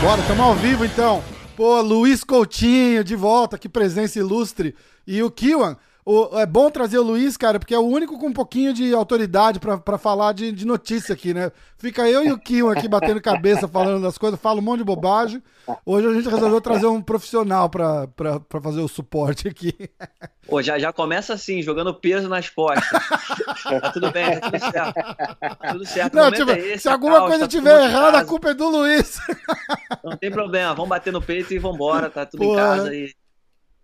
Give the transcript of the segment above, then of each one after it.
Bora, estamos ao vivo então. Pô, Luiz Coutinho de volta, que presença ilustre. E o Kiwan, o, é bom trazer o Luiz, cara, porque é o único com um pouquinho de autoridade para falar de, de, notícia aqui, né? Fica eu e o Kiwan aqui batendo cabeça, falando das coisas, fala um monte de bobagem. Hoje a gente resolveu trazer um profissional para fazer o suporte aqui. Pô, já, já começa assim, jogando peso nas costas. tá tudo bem, tá tudo certo. Tá tudo certo. Não, tipo, é esse, se alguma caos, coisa tá tiver errada, a culpa é do Luiz. Não tem problema, vamos bater no peito e vambora, tá tudo Pô, em casa e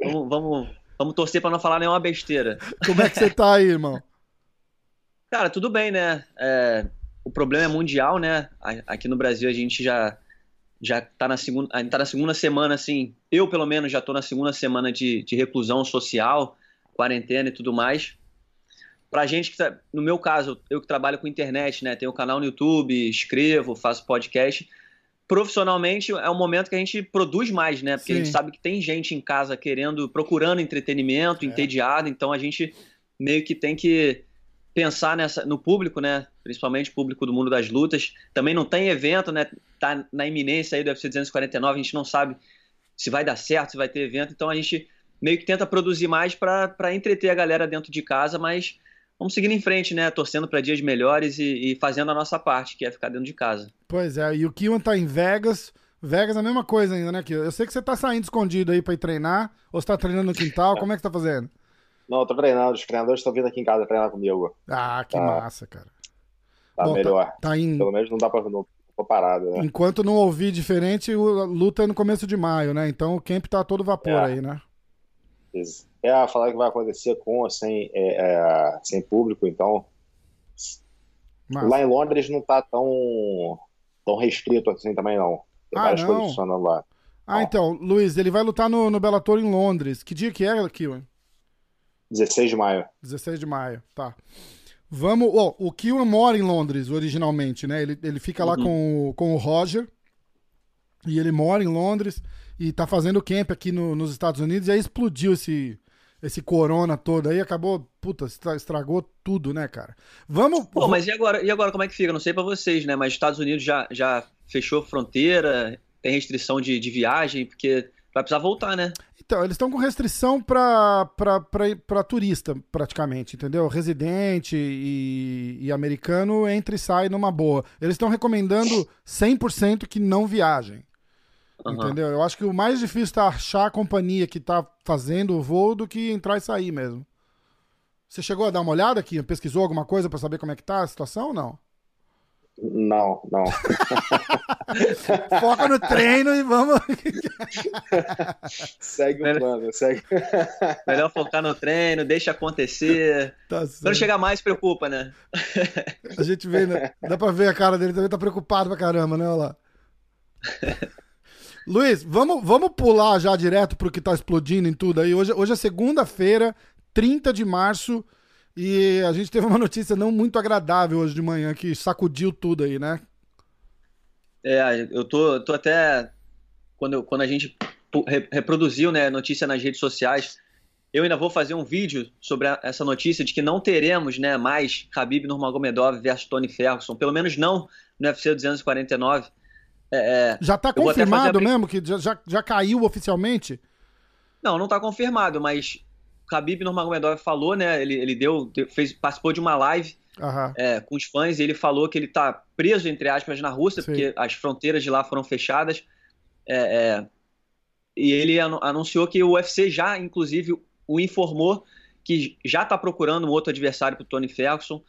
vamos, vamos Vamos torcer para não falar nenhuma besteira. Como é que você tá aí, irmão? Cara, tudo bem, né? É, o problema é mundial, né? Aqui no Brasil a gente já já tá na segunda, a gente tá na segunda semana, assim. Eu, pelo menos, já tô na segunda semana de, de reclusão social, quarentena e tudo mais. Pra gente que tá, no meu caso, eu que trabalho com internet, né? Tenho um canal no YouTube, escrevo, faço podcast profissionalmente é um momento que a gente produz mais, né? Porque Sim. a gente sabe que tem gente em casa querendo, procurando entretenimento, é. entediado, então a gente meio que tem que pensar nessa no público, né? Principalmente público do mundo das lutas. Também não tem evento, né? Tá na iminência aí do UFC 249, a gente não sabe se vai dar certo, se vai ter evento, então a gente meio que tenta produzir mais para entreter a galera dentro de casa, mas vamos seguindo em frente, né? Torcendo para dias melhores e, e, fazendo a nossa parte, que é ficar dentro de casa. Pois é, e o Kiwan tá em Vegas. Vegas é a mesma coisa ainda, né, Kiwan? Eu sei que você tá saindo escondido aí pra ir treinar, ou você tá treinando no quintal, como é que você tá fazendo? Não, eu tô treinando, os treinadores estão vindo aqui em casa treinar comigo. Ah, que tá, massa, cara. Tá Bom, tá- melhor. Tá, tá. Pelo menos não dá pra. Não, tô parado, né? Enquanto não ouvir diferente, a luta é no começo de maio, né? Então o camp tá todo vapor é. aí, né? É falar que vai acontecer com ou sem, é, é, sem público, então. Mas... Lá em Londres não tá tão, tão restrito assim também, não. Tem ah, várias não. coisas funcionando lá. Ah, então, Luiz, ele vai lutar no, no Bellator em Londres. Que dia que é, Kiwan? 16 de maio. 16 de maio, tá. Vamos. Oh, o Kiwan mora em Londres originalmente, né? Ele, ele fica uhum. lá com, com o Roger. E ele mora em Londres e tá fazendo camp aqui no, nos Estados Unidos, e aí explodiu esse, esse corona todo aí, acabou, puta, estragou tudo, né, cara? Vamos. Pô, mas e agora, e agora como é que fica? Não sei para vocês, né? Mas Estados Unidos já, já fechou fronteira, tem restrição de, de viagem, porque vai precisar voltar, né? Então, eles estão com restrição para turista, praticamente, entendeu? Residente e, e americano entra e sai numa boa. Eles estão recomendando 100% que não viajem. Uhum. Entendeu? Eu acho que o mais difícil é achar a companhia que tá fazendo o voo do que entrar e sair mesmo. Você chegou a dar uma olhada aqui? Pesquisou alguma coisa para saber como é que tá a situação ou não? Não, não. Foca no treino e vamos. segue o plano, segue. Melhor focar no treino, deixa acontecer. Tá Quando chegar mais, preocupa, né? a gente vê, né? Dá pra ver a cara dele também, tá preocupado pra caramba, né? Olha lá. Luiz, vamos, vamos pular já direto pro que tá explodindo em tudo aí. Hoje, hoje é segunda-feira, 30 de março, e a gente teve uma notícia não muito agradável hoje de manhã que sacudiu tudo aí, né? É, eu tô, tô até. Quando, eu, quando a gente reproduziu né, notícia nas redes sociais, eu ainda vou fazer um vídeo sobre a, essa notícia de que não teremos né, mais Khabib Nurmagomedov versus Tony Ferguson, pelo menos não no UFC 249. É, é, já está confirmado mesmo que já, já, caiu oficialmente? Não, não está confirmado, mas o Khabib Nurmagomedov falou, né? Ele, ele deu, fez, participou de uma live uhum. é, com os fãs e ele falou que ele está preso, entre aspas, na Rússia, Sim. porque as fronteiras de lá foram fechadas. É, é, e ele anunciou que o UFC já, inclusive, o informou que já está procurando um outro adversário para o Tony Ferguson.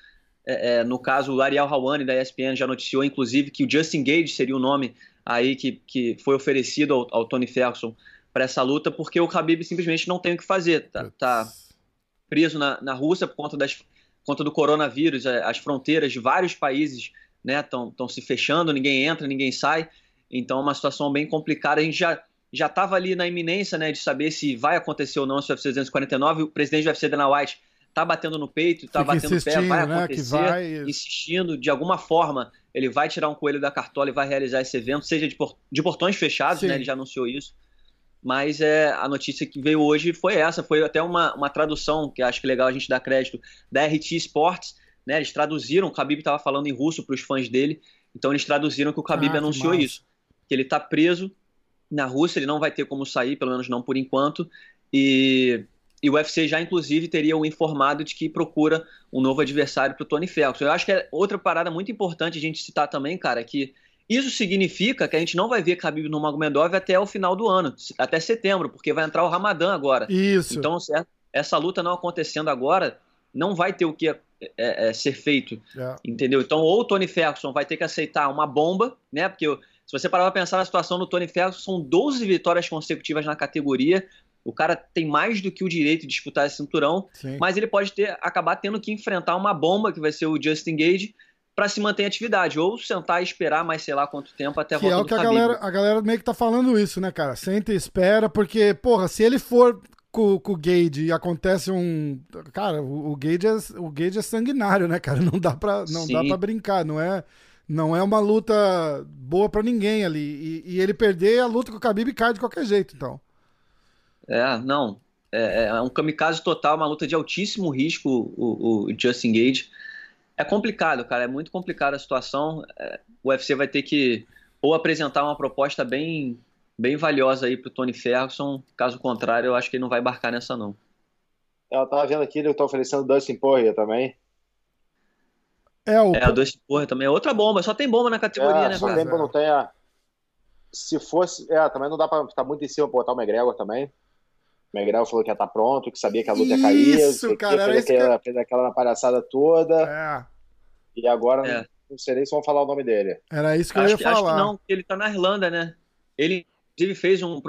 É, é, no caso, o Ariel Hawani da ESPN já noticiou, inclusive, que o Justin Gage seria o nome aí que, que foi oferecido ao, ao Tony Ferguson para essa luta, porque o Khabib simplesmente não tem o que fazer. Tá, tá preso na, na Rússia por conta, das, conta do coronavírus, é, as fronteiras de vários países estão né, se fechando, ninguém entra, ninguém sai. Então é uma situação bem complicada. A gente já já estava ali na iminência né, de saber se vai acontecer ou não esse UFC 249. O presidente do UFC, Dana White, tá batendo no peito, tá Fica batendo pé, vai né, acontecer, vai... insistindo, de alguma forma, ele vai tirar um coelho da cartola e vai realizar esse evento, seja de, por... de portões fechados, né, ele já anunciou isso, mas é, a notícia que veio hoje foi essa, foi até uma, uma tradução, que acho que é legal a gente dar crédito, da RT Sports, né? Eles traduziram, o Khabib estava falando em russo para os fãs dele, então eles traduziram que o Khabib ah, anunciou isso, que ele está preso na Rússia, ele não vai ter como sair, pelo menos não por enquanto, e, e o UFC já inclusive teria o informado de que procura um novo adversário para o Tony Ferguson. Eu acho que é outra parada muito importante a gente citar também, cara, que isso significa que a gente não vai ver Khabib no Magomedov até o final do ano, até setembro, porque vai entrar o Ramadã agora. Isso. Então, essa luta não acontecendo agora, não vai ter o que é, é, é, ser feito, é. entendeu? Então, ou o Tony Ferguson vai ter que aceitar uma bomba, né? Porque se você parar para pensar na situação do Tony Ferguson, são 12 vitórias consecutivas na categoria. O cara tem mais do que o direito de disputar esse cinturão, Sim. mas ele pode ter acabar tendo que enfrentar uma bomba, que vai ser o Justin Gage, para se manter em atividade, ou sentar e esperar mais sei lá quanto tempo até a volta que é o que a galera, a galera meio que tá falando isso, né, cara? Senta e espera, porque, porra, se ele for com, com o Gage e acontece um. Cara, o, o, Gage é, o Gage é sanguinário, né, cara? Não dá pra, não dá pra brincar, não é. Não é uma luta boa para ninguém ali. E, e, ele perder, a luta com o Khabib cai de qualquer jeito, então. É, não. É, é um kamikaze total, uma luta de altíssimo risco, o, o Justin Gage. É complicado, cara, é muito complicada a situação. É, o UFC vai ter que ou apresentar uma proposta bem, bem valiosa aí pro Tony Ferguson, caso contrário, eu acho que ele não vai embarcar nessa não. É, eu tava vendo aqui, ele tá oferecendo Dustin Poirier também. É, o, é, o Dustin Poirier também é outra bomba, só tem bomba na categoria, é, né, só cara? Tempo não tem, é. Se fosse, é, também não dá pra estar tá muito em cima botar o McGregor também. O McGregor falou que ia estar tá pronto, que sabia que a luta ia cair. Isso, cara, fez, aquela, que... fez aquela palhaçada toda. É. E agora é. não sei nem se vão falar o nome dele. Era isso que acho eu ia que, falar. Acho que não, ele tá na Irlanda, né? Ele inclusive fez um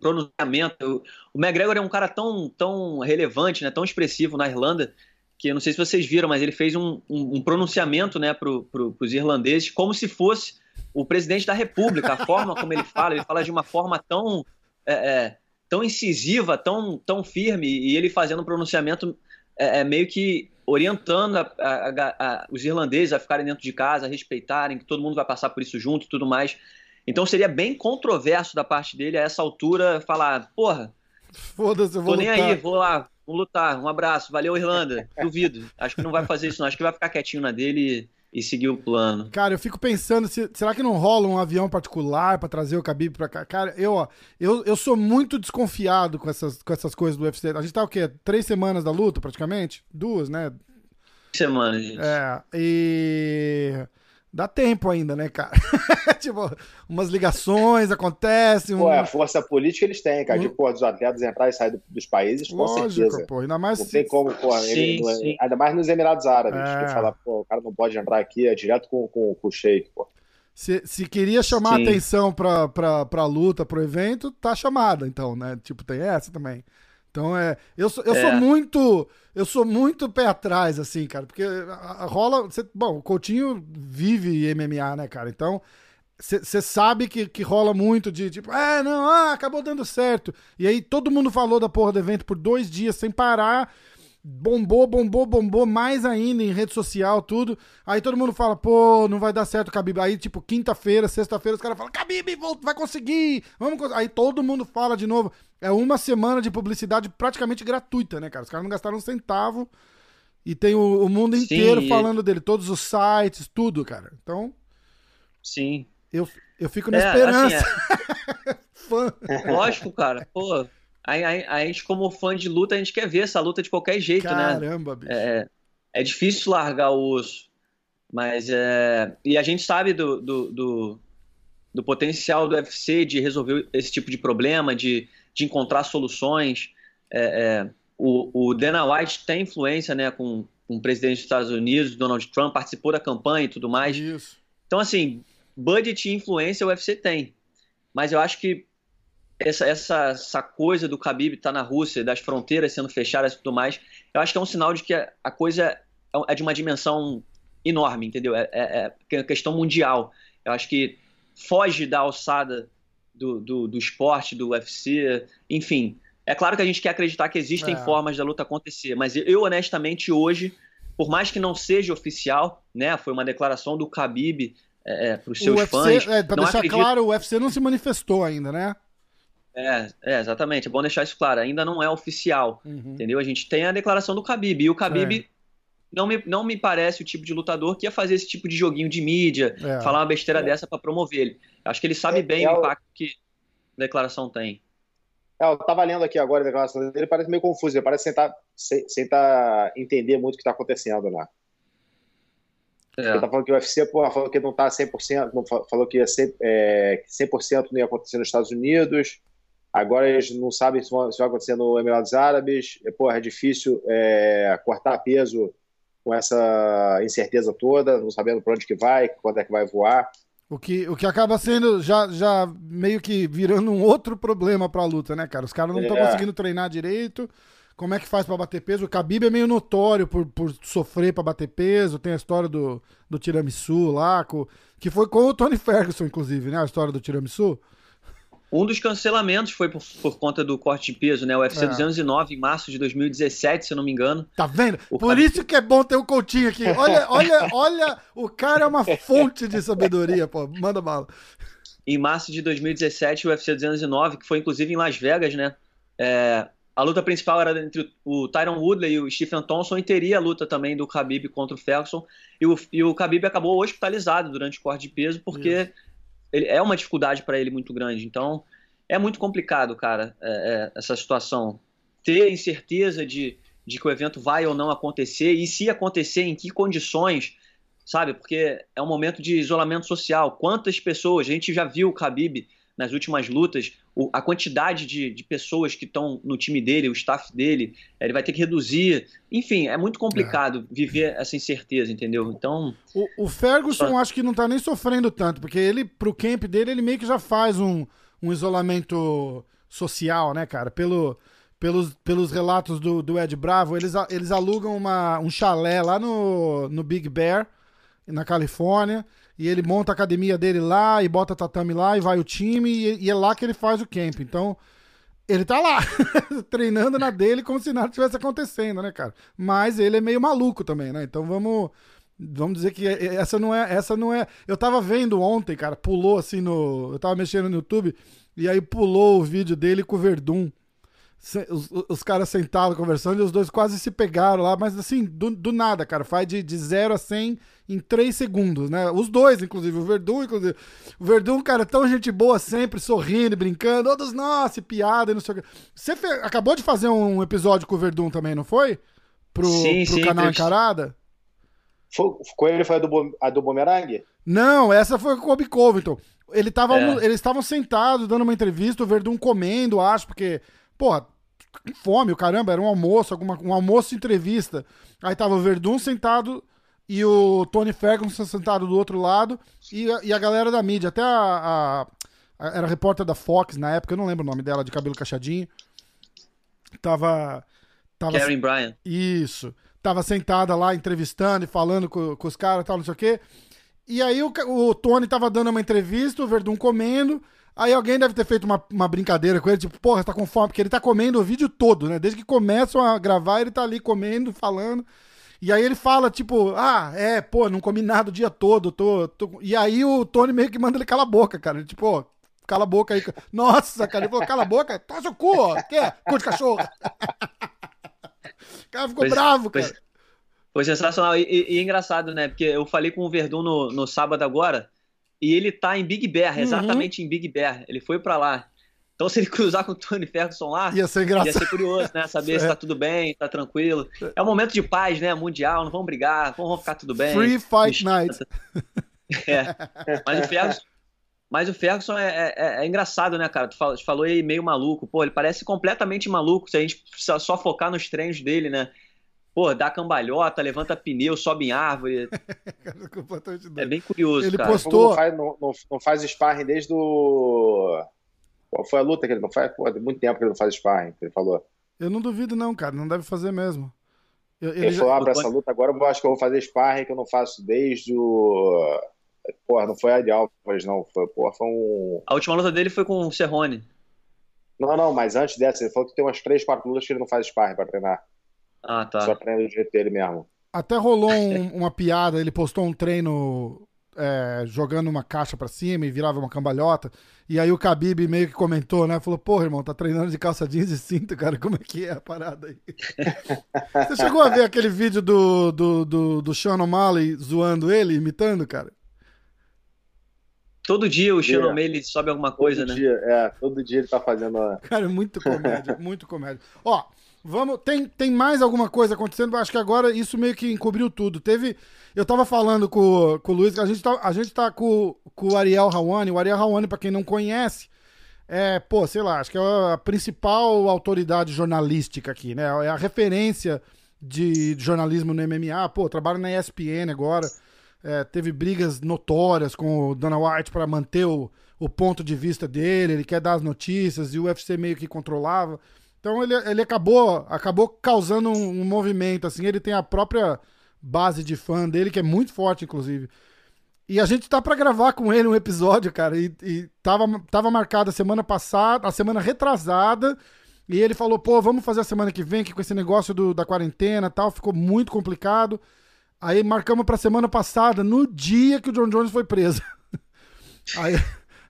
pronunciamento. O McGregor é um cara tão, tão relevante, né, tão expressivo na Irlanda, que eu não sei se vocês viram, mas ele fez um, um, um pronunciamento né, para pro, os irlandeses, como se fosse o presidente da República, a forma como ele fala, ele fala de uma forma tão, é, é, tão incisiva, tão, tão firme, e ele fazendo um pronunciamento é, é meio que orientando a, a, a, os irlandeses a ficarem dentro de casa, a respeitarem, que todo mundo vai passar por isso junto e tudo mais. Então seria bem controverso da parte dele a essa altura falar, porra, foda-se, eu vou tô nem lutar. aí, vou lá, vou lutar, um abraço, valeu Irlanda, duvido. Acho que não vai fazer isso não, acho que vai ficar quietinho na dele e seguir o plano. Cara, eu fico pensando, se, será que não rola um avião particular para trazer o Khabib pra cá? Cara, eu, ó, eu, eu sou muito desconfiado com essas, com essas coisas do UFC. A gente tá o quê? Três semanas da luta, praticamente? Duas, né? Semanas, gente. É, e... Dá tempo ainda, né, cara? tipo, umas ligações acontecem. Um... Pô, a força política eles têm, cara. Um... De, pô, dos atletas entrar e sair dos países, com Lógico, certeza. Pô, ainda mais não se... tem como, pô, sim, ele, é- sim. ainda mais nos Emirados Árabes. É. Que fala, pô, o cara não pode entrar aqui, é direto com, com, com o Sheik, pô. Se, se queria chamar sim. atenção pra, pra, pra luta, pro evento, tá chamada, então, né? Tipo, tem essa também. Então é. Eu, sou, eu é. sou muito. Eu sou muito pé atrás, assim, cara. Porque a, a rola. Cê, bom, o Coutinho vive MMA, né, cara? Então. Você sabe que, que rola muito de tipo, é, não, ah, acabou dando certo. E aí todo mundo falou da porra do evento por dois dias sem parar bombou, bombou, bombou mais ainda em rede social, tudo. Aí todo mundo fala, pô, não vai dar certo o Khabib. Aí, tipo, quinta-feira, sexta-feira, os caras falam, Khabib, vai conseguir, vamos Aí todo mundo fala de novo. É uma semana de publicidade praticamente gratuita, né, cara? Os caras não gastaram um centavo e tem o, o mundo inteiro Sim, falando dele, todos os sites, tudo, cara. Então. Sim. Eu, eu fico na é, esperança. Assim, é... Fã. Lógico, cara. Pô, a, a, a, gente, como fã de luta, a gente quer ver essa luta de qualquer jeito, Caramba, né? Caramba, bicho. É, é difícil largar o osso. Mas é. E a gente sabe do, do, do, do, potencial do UFC de resolver esse tipo de problema, de, de encontrar soluções. É, é, o, o Dana White tem influência né, com, com o presidente dos Estados Unidos, Donald Trump, participou da campanha e tudo mais. Isso. Então, assim, budget e influência o UFC tem. Mas eu acho que essa, essa, essa coisa do Khabib estar tá na Rússia, das fronteiras sendo fechadas e tudo mais, eu acho que é um sinal de que a coisa é, é de uma dimensão enorme, entendeu? É, é, é questão mundial. Eu acho que foge da alçada do, do, do, esporte, do UFC, enfim. É claro que a gente quer acreditar que existem é. formas da luta acontecer, mas eu, honestamente, hoje, por mais que não seja oficial, né, foi uma declaração do Khabib é, é para os seus UFC, fãs. É, para deixar acredito... claro, o UFC não se manifestou ainda, né? É, é, exatamente. É bom deixar isso claro. Ainda não é oficial, uhum. entendeu? A gente tem a declaração do Khabib. E o Khabib é. não, me, não me parece o tipo de lutador que ia fazer esse tipo de joguinho de mídia, é. falar uma besteira é. dessa para promover ele. Acho que ele sabe é, bem o impacto que a declaração tem. É, eu tava lendo aqui agora a declaração dele, parece meio confuso, ele parece tentar, tentar entender muito o que está acontecendo, né? É. Ele tá falando que o UFC, pô, falou que não tá 100%, não, falou que ia ser, é, 100% não ia acontecer nos Estados Unidos, agora eles não sabem se, vai acontecer no Emirados Árabes, é, pô, é difícil é, cortar peso com essa incerteza toda, não sabendo para onde que vai, quando é que vai voar. O que, o que acaba sendo já, já meio que virando um outro problema pra luta, né, cara? Os caras não estão é. conseguindo treinar direito. Como é que faz para bater peso? O Khabib é meio notório por, por sofrer para bater peso. Tem a história do, do tiramisu lá, que foi com o Tony Ferguson, inclusive, né? A história do tiramisu. Um dos cancelamentos foi por, por, conta do corte de peso, né? O UFC é. 209 em março de 2017, se eu não me engano. Tá vendo? O por isso que é bom ter o Coutinho aqui. Olha, olha, olha, o cara é uma fonte de sabedoria, pô. Manda bala. Em março de 2017, o UFC 209, que foi inclusive em Las Vegas, né? É, a luta principal era entre o Tyron Woodley e o Stephen Thompson e teria a luta também do Khabib contra o Ferguson. E o, e o Khabib acabou hospitalizado durante o corte de peso porque ele, é uma dificuldade para ele muito grande. Então, é muito complicado, cara, é, é, essa situação. Ter incerteza de, de que o evento vai ou não acontecer e se acontecer, em que condições, sabe? Porque é um momento de isolamento social. Quantas pessoas, a gente já viu o Khabib nas últimas lutas, a quantidade de, de pessoas que estão no time dele, o staff dele, ele vai ter que reduzir. Enfim, é muito complicado é. viver essa incerteza, entendeu? Então. O, o Ferguson só... acho que não tá nem sofrendo tanto, porque ele, pro camp dele, ele meio que já faz um, um isolamento social, né, cara? Pelo, pelos, pelos relatos do, do Ed Bravo, eles, eles alugam uma, um chalé lá no, no Big Bear, na Califórnia e ele monta a academia dele lá e bota tatame lá e vai o time e, e é lá que ele faz o camp. Então, ele tá lá, treinando na dele como se nada tivesse acontecendo, né, cara? Mas ele é meio maluco também, né? Então vamos vamos dizer que essa não é, essa não é. Eu tava vendo ontem, cara, pulou assim no, eu tava mexendo no YouTube e aí pulou o vídeo dele com o Verdun os, os caras sentados conversando e os dois quase se pegaram lá, mas assim, do, do nada, cara. Faz de, de 0 a 100 em 3 segundos, né? Os dois, inclusive, o Verdun, inclusive. O Verdun, cara, tão gente boa sempre, sorrindo, brincando, todos, nossa, piada e não sei o que. Você fe... acabou de fazer um episódio com o Verdun também, não foi? Pro, sim, pro sim, canal Encarada? Foi, com ele foi a do, a do Bumerangue? Não, essa foi com o Kobe Covington. Ele tava, é. Eles estavam sentados, dando uma entrevista, o Verdun comendo, acho, porque Porra, fome, o caramba, era um almoço, alguma, um almoço entrevista. Aí tava o Verdun sentado e o Tony Ferguson sentado do outro lado e a, e a galera da mídia. Até a, a, a, Era repórter da Fox na época, eu não lembro o nome dela, de cabelo cacheadinho. Tava. tava Karen Bryan. Isso. Tava sentada lá entrevistando e falando com, com os caras e tal, não sei o quê. E aí o, o Tony tava dando uma entrevista, o Verdun comendo. Aí alguém deve ter feito uma, uma brincadeira com ele, tipo, porra, tá com fome, porque ele tá comendo o vídeo todo, né? Desde que começam a gravar, ele tá ali comendo, falando. E aí ele fala, tipo, ah, é, pô, não comi nada o dia todo, tô, tô... E aí o Tony meio que manda ele calar a boca, cara. Ele, tipo, ó, cala a boca aí. Nossa, cara, ele falou, cala a boca, tosse o cu, ó. Quer? Cu de cachorro. o cara ficou pois, bravo, cara. Pois, foi sensacional. E, e, e, engraçado, né? Porque eu falei com o Verdun no, no sábado agora e ele tá em Big Bear, uhum. exatamente em Big Bear. Ele foi para lá. Então, se ele cruzar com o Tony Ferguson lá, ia ser, engraçado. ia ser curioso, né? Saber se tá tudo bem, tá tranquilo. É um momento de paz, né? Mundial, não vamos brigar, vamos ficar tudo bem. Free Fight Night. É. Mas o Ferguson, mas o Ferguson é, é, é, é engraçado, né, cara? Tu falou aí meio maluco. Pô, ele parece completamente maluco se a gente só focar nos treinos dele, né? Pô, dá cambalhota, levanta pneu, sobe em árvore. é bem curioso, ele cara. Postou... Não faz, não, não, não faz sparring desde o... Qual foi a luta que ele não faz? Pô, tem muito tempo que ele não faz sparring, que ele falou. Eu não duvido não, cara. Não deve fazer mesmo. Eu, ele, ele falou, ah, pra essa luta agora eu acho que eu vou fazer sparring que eu não faço desde o... Porra, não foi a de Alves, não. Foi, porra, foi um... A última luta dele foi com o Serrone. Não, não, mas antes dessa, ele falou que tem umas três, quatro lutas que ele não faz sparring pra treinar. Ah, tá. Só treina do jeito dele mesmo. Até rolou um, uma piada, ele postou um treino é, jogando uma caixa para cima e virava uma cambalhota. E aí o Khabib meio que comentou, né? Falou, porra, irmão, tá treinando de calça jeans e cinto, cara, como é que é a parada aí? Você chegou a ver aquele vídeo do, do, do, do Sean O'Malley zoando ele, imitando, cara? Todo dia o Sean O'Malley sobe alguma coisa, todo né? Dia, é, todo dia ele tá fazendo... Cara, muito comédia, muito comédia. Ó, Vamos, tem, tem mais alguma coisa acontecendo? Acho que agora isso meio que encobriu tudo. Teve. Eu tava falando com, com o Luiz, a gente tá, a gente tá com, com o Ariel Hawani. O Ariel Hawani, pra quem não conhece, é, pô, sei lá, acho que é a principal autoridade jornalística aqui, né? É a referência de jornalismo no MMA. Pô, trabalha na ESPN agora. É, teve brigas notórias com o Dana White para manter o, o ponto de vista dele. Ele quer dar as notícias e o UFC meio que controlava. Então ele, ele acabou, acabou causando um, um, movimento, assim, ele tem a própria base de fã dele, que é muito forte, inclusive. E a gente tá para gravar com ele um episódio, cara, e, e tava, tava marcado a semana passada, a semana retrasada, e ele falou, pô, vamos fazer a semana que vem, que com esse negócio do, da quarentena e tal, ficou muito complicado. Aí marcamos pra semana passada, no dia que o John Jones foi preso. Aí...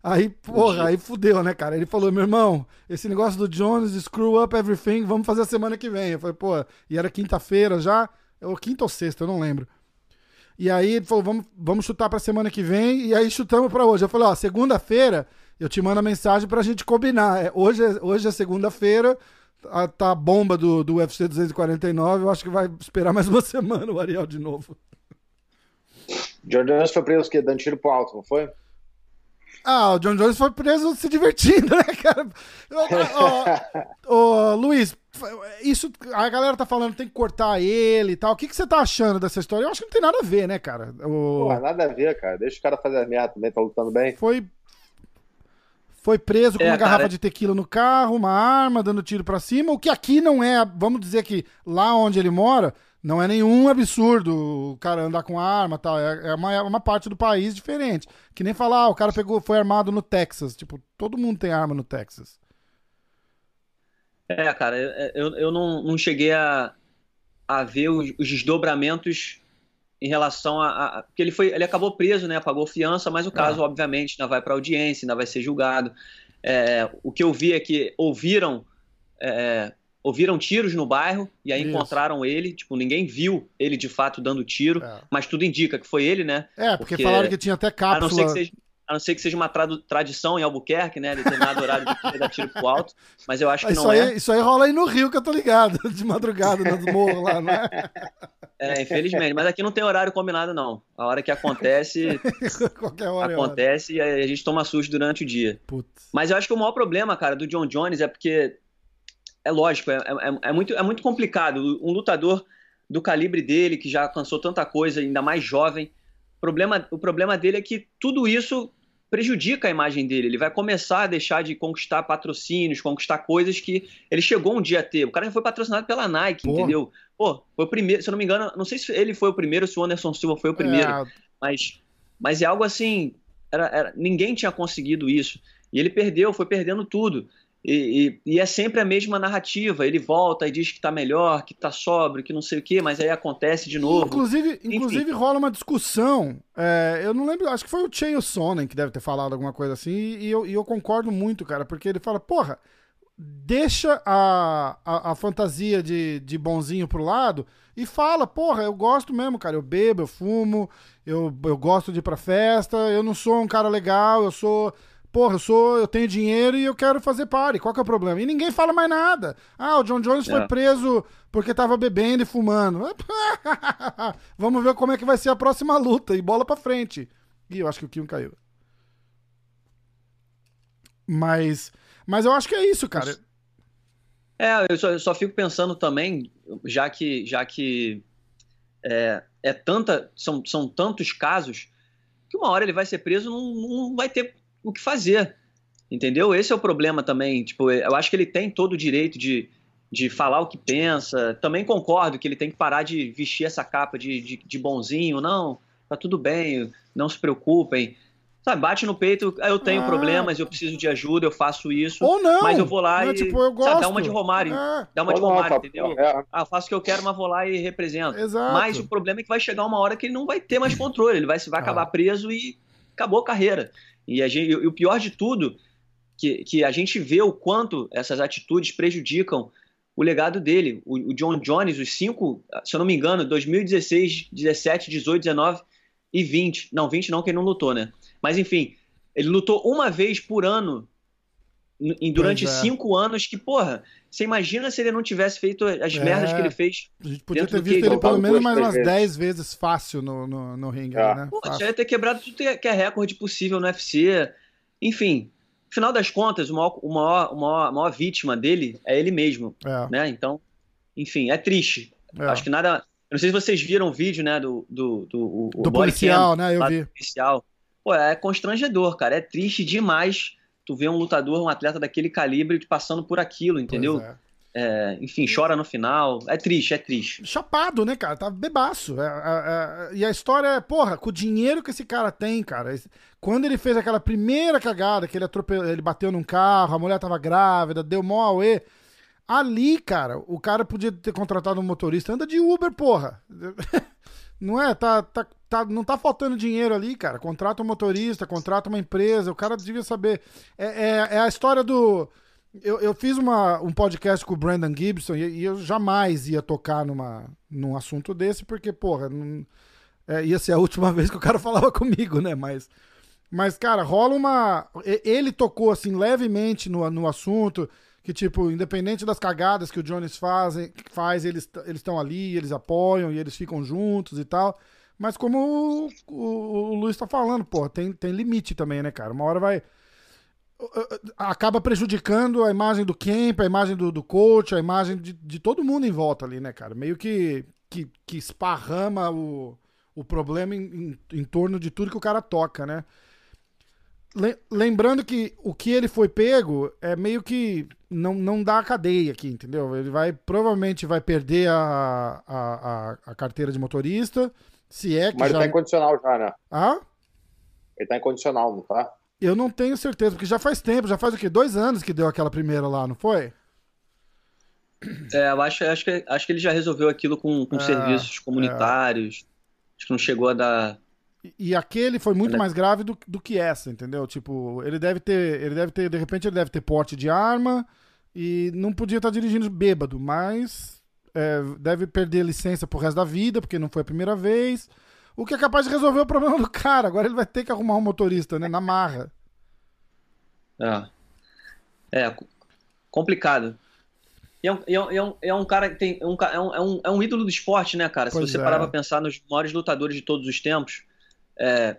Aí, porra, aí fudeu, né, cara? Ele falou, meu irmão, esse negócio do Jones, screw up everything, vamos fazer a semana que vem. Eu falei, pô, e era quinta-feira já, ou quinta ou sexta, eu não lembro. E aí ele falou, vamos, vamos chutar pra semana que vem, e aí chutamos pra hoje. Eu falei, ó, segunda-feira eu te mando a mensagem pra gente combinar. É, hoje, é, hoje é segunda-feira, tá, tá a bomba do, do UFC 249, eu acho que vai esperar mais uma semana o Ariel de novo. Jordan foi preso que dando tiro pro alto, não foi? Ah, o John Jones foi preso se divertindo, né, cara? Ô, ô, Luiz, isso a galera tá falando tem que cortar ele e tal. O que, que você tá achando dessa história? Eu acho que não tem nada a ver, né, cara? O... Pô, nada a ver, cara. Deixa o cara fazer a merda também, tá lutando bem. Foi. Foi preso com é, uma garrafa cara... de tequila no carro, uma arma, dando tiro para cima. O que aqui não é, vamos dizer que lá onde ele mora, não é nenhum absurdo o cara andar com arma tal. É, é uma, é uma parte do país diferente. Que nem falar, ah, o cara pegou, foi armado no Texas. Tipo, todo mundo tem arma no Texas. É, cara, eu, eu não, não cheguei a, a ver os, os desdobramentos em relação a, a, Porque ele, foi, ele acabou preso, né? Pagou fiança, mas o caso, é. obviamente, ainda vai para audiência, ainda vai ser julgado. É, o que eu vi é que ouviram é, ouviram tiros no bairro e aí Isso. encontraram ele. Tipo, ninguém viu ele de fato dando tiro, é. mas tudo indica que foi ele, né? É, porque, porque falaram que tinha até cápsula. A não ser que seja, a não ser que seja uma tradição em Albuquerque, né? Determinado horário de dar tiro pro alto, mas eu acho que isso não aí, é. Isso aí rola aí no Rio, que eu tô ligado, de madrugada, nos morros lá, né? É, infelizmente, mas aqui não tem horário combinado, não. A hora que acontece, Qualquer hora é acontece é e a gente toma susto durante o dia. Putz. Mas eu acho que o maior problema, cara, do John Jones é porque é lógico, é, é, é, muito, é muito complicado. Um lutador do calibre dele, que já alcançou tanta coisa, ainda mais jovem, problema, o problema dele é que tudo isso prejudica a imagem dele. Ele vai começar a deixar de conquistar patrocínios, conquistar coisas que ele chegou um dia a ter. O cara já foi patrocinado pela Nike, Pô. entendeu? Pô, foi o primeiro, se eu não me engano, não sei se ele foi o primeiro, se o Anderson Silva foi o primeiro, é. mas, mas é algo assim, era, era, ninguém tinha conseguido isso. E ele perdeu, foi perdendo tudo. E, e, e, é sempre a mesma narrativa. Ele volta e diz que tá melhor, que tá sóbrio, que não sei o quê, mas aí acontece de novo. Inclusive, inclusive rola uma discussão. É, eu não lembro, acho que foi o Cheio Sonnen que deve ter falado alguma coisa assim, e eu, e eu concordo muito, cara, porque ele fala, porra, deixa a, a, a, fantasia de, de bonzinho pro lado e fala, porra, eu gosto mesmo, cara. Eu bebo, eu fumo, eu, eu gosto de ir pra festa, eu não sou um cara legal, eu sou Porra, eu sou, eu tenho dinheiro e eu quero fazer party. Qual que é o problema? E ninguém fala mais nada. Ah, o John Jones é. foi preso porque tava bebendo e fumando. Vamos ver como é que vai ser a próxima luta e bola para frente. E eu acho que o Kim caiu. Mas, mas eu acho que é isso, cara. É, eu só, eu só fico pensando também, já que, já que é, é tanta, são, são tantos casos que uma hora ele vai ser preso, não, não vai ter o que fazer. Entendeu? Esse é o problema também. Tipo, eu acho que ele tem todo o direito de, de falar o que pensa. Também concordo que ele tem que parar de vestir essa capa de, de, de bonzinho. Não, tá tudo bem, não se preocupem. Sabe, bate no peito, eu tenho ah. problemas, eu preciso de ajuda, eu faço isso. Ou não. Mas eu vou lá não, e. Tipo, eu gosto. Sabe, dá uma de Romário. É. Dá uma Ou de Romário, não, entendeu? É. Ah, eu faço o que eu quero, mas vou lá e represento. Exato. Mas o problema é que vai chegar uma hora que ele não vai ter mais controle, ele vai, vai acabar ah. preso e acabou a carreira. E, gente, e o pior de tudo, que, que a gente vê o quanto essas atitudes prejudicam o legado dele. O, o John Jones, os cinco, se eu não me engano, 2016, 17, 18, 19 e 20. Não, 20 não, que ele não lutou, né? Mas enfim, ele lutou uma vez por ano em, durante é. cinco anos que, porra, você imagina se ele não tivesse feito as é. merdas que ele fez. A gente podia ter visto ele pelo menos mais umas 10 vezes fácil no, no, no ringue, é. né? Pô, já ia ter quebrado tudo que é recorde possível no UFC. Enfim, final das contas, o maior, o maior, o maior, a maior vítima dele é ele mesmo. É. Né? Então, enfim, é triste. É. Acho que nada. Eu não sei se vocês viram o vídeo, né, do. Do, do, do policial, né? Eu vi. Policial. Pô, é constrangedor, cara. É triste demais tu ver um lutador, um atleta daquele calibre passando por aquilo, entendeu? É. É, enfim, chora no final. É triste, é triste. Chapado, né, cara? Tá bebaço. É, é, é, e a história é, porra, com o dinheiro que esse cara tem, cara. Quando ele fez aquela primeira cagada, que ele atropelou, ele bateu num carro, a mulher tava grávida, deu mó auê. Ali, cara, o cara podia ter contratado um motorista. Anda de Uber, porra. Não é? Tá, tá, tá, não tá faltando dinheiro ali, cara. Contrata um motorista, contrata uma empresa. O cara devia saber. É, é, é a história do. Eu, eu fiz uma, um podcast com o Brandon Gibson e, e, eu jamais ia tocar numa, num assunto desse, porque, porra, não, é, ia ser a última vez que o cara falava comigo, né? Mas, mas cara, rola uma. Ele tocou, assim, levemente no, no assunto que, tipo, independente das cagadas que o Jones faz, faz eles estão ali, eles apoiam e eles ficam juntos e tal. Mas como o, o, o Luiz tá falando, pô, tem, tem limite também, né, cara? Uma hora vai. Acaba prejudicando a imagem do Kemp, a imagem do, do coach, a imagem de, de todo mundo em volta ali, né, cara? Meio que, que, que esparrama o, o problema em, em, em torno de tudo que o cara toca, né? Lembrando que o que ele foi pego é meio que não, não dá a cadeia aqui, entendeu? Ele vai provavelmente vai perder a, a, a, carteira de motorista, se é que Mas já... ele tá incondicional já, né? Ah? Ele tá incondicional, não tá? Eu não tenho certeza, porque já faz tempo, já faz o quê? Dois anos que deu aquela primeira lá, não foi? É, eu acho, acho, que, acho que ele já resolveu aquilo com, com é, serviços comunitários. É. Acho que não chegou a dar e aquele foi muito mais grave do, do que essa, entendeu? Tipo, ele deve ter. Ele deve ter. De repente ele deve ter porte de arma e não podia estar dirigindo bêbado, mas é, deve perder licença pro resto da vida, porque não foi a primeira vez. O que é capaz de resolver o problema do cara. Agora ele vai ter que arrumar um motorista, né? Na marra. É. É, complicado. E é um, é um, é um cara que tem. É um, é, um, é um ídolo do esporte, né, cara? Pois Se você é. parar pra pensar nos maiores lutadores de todos os tempos é,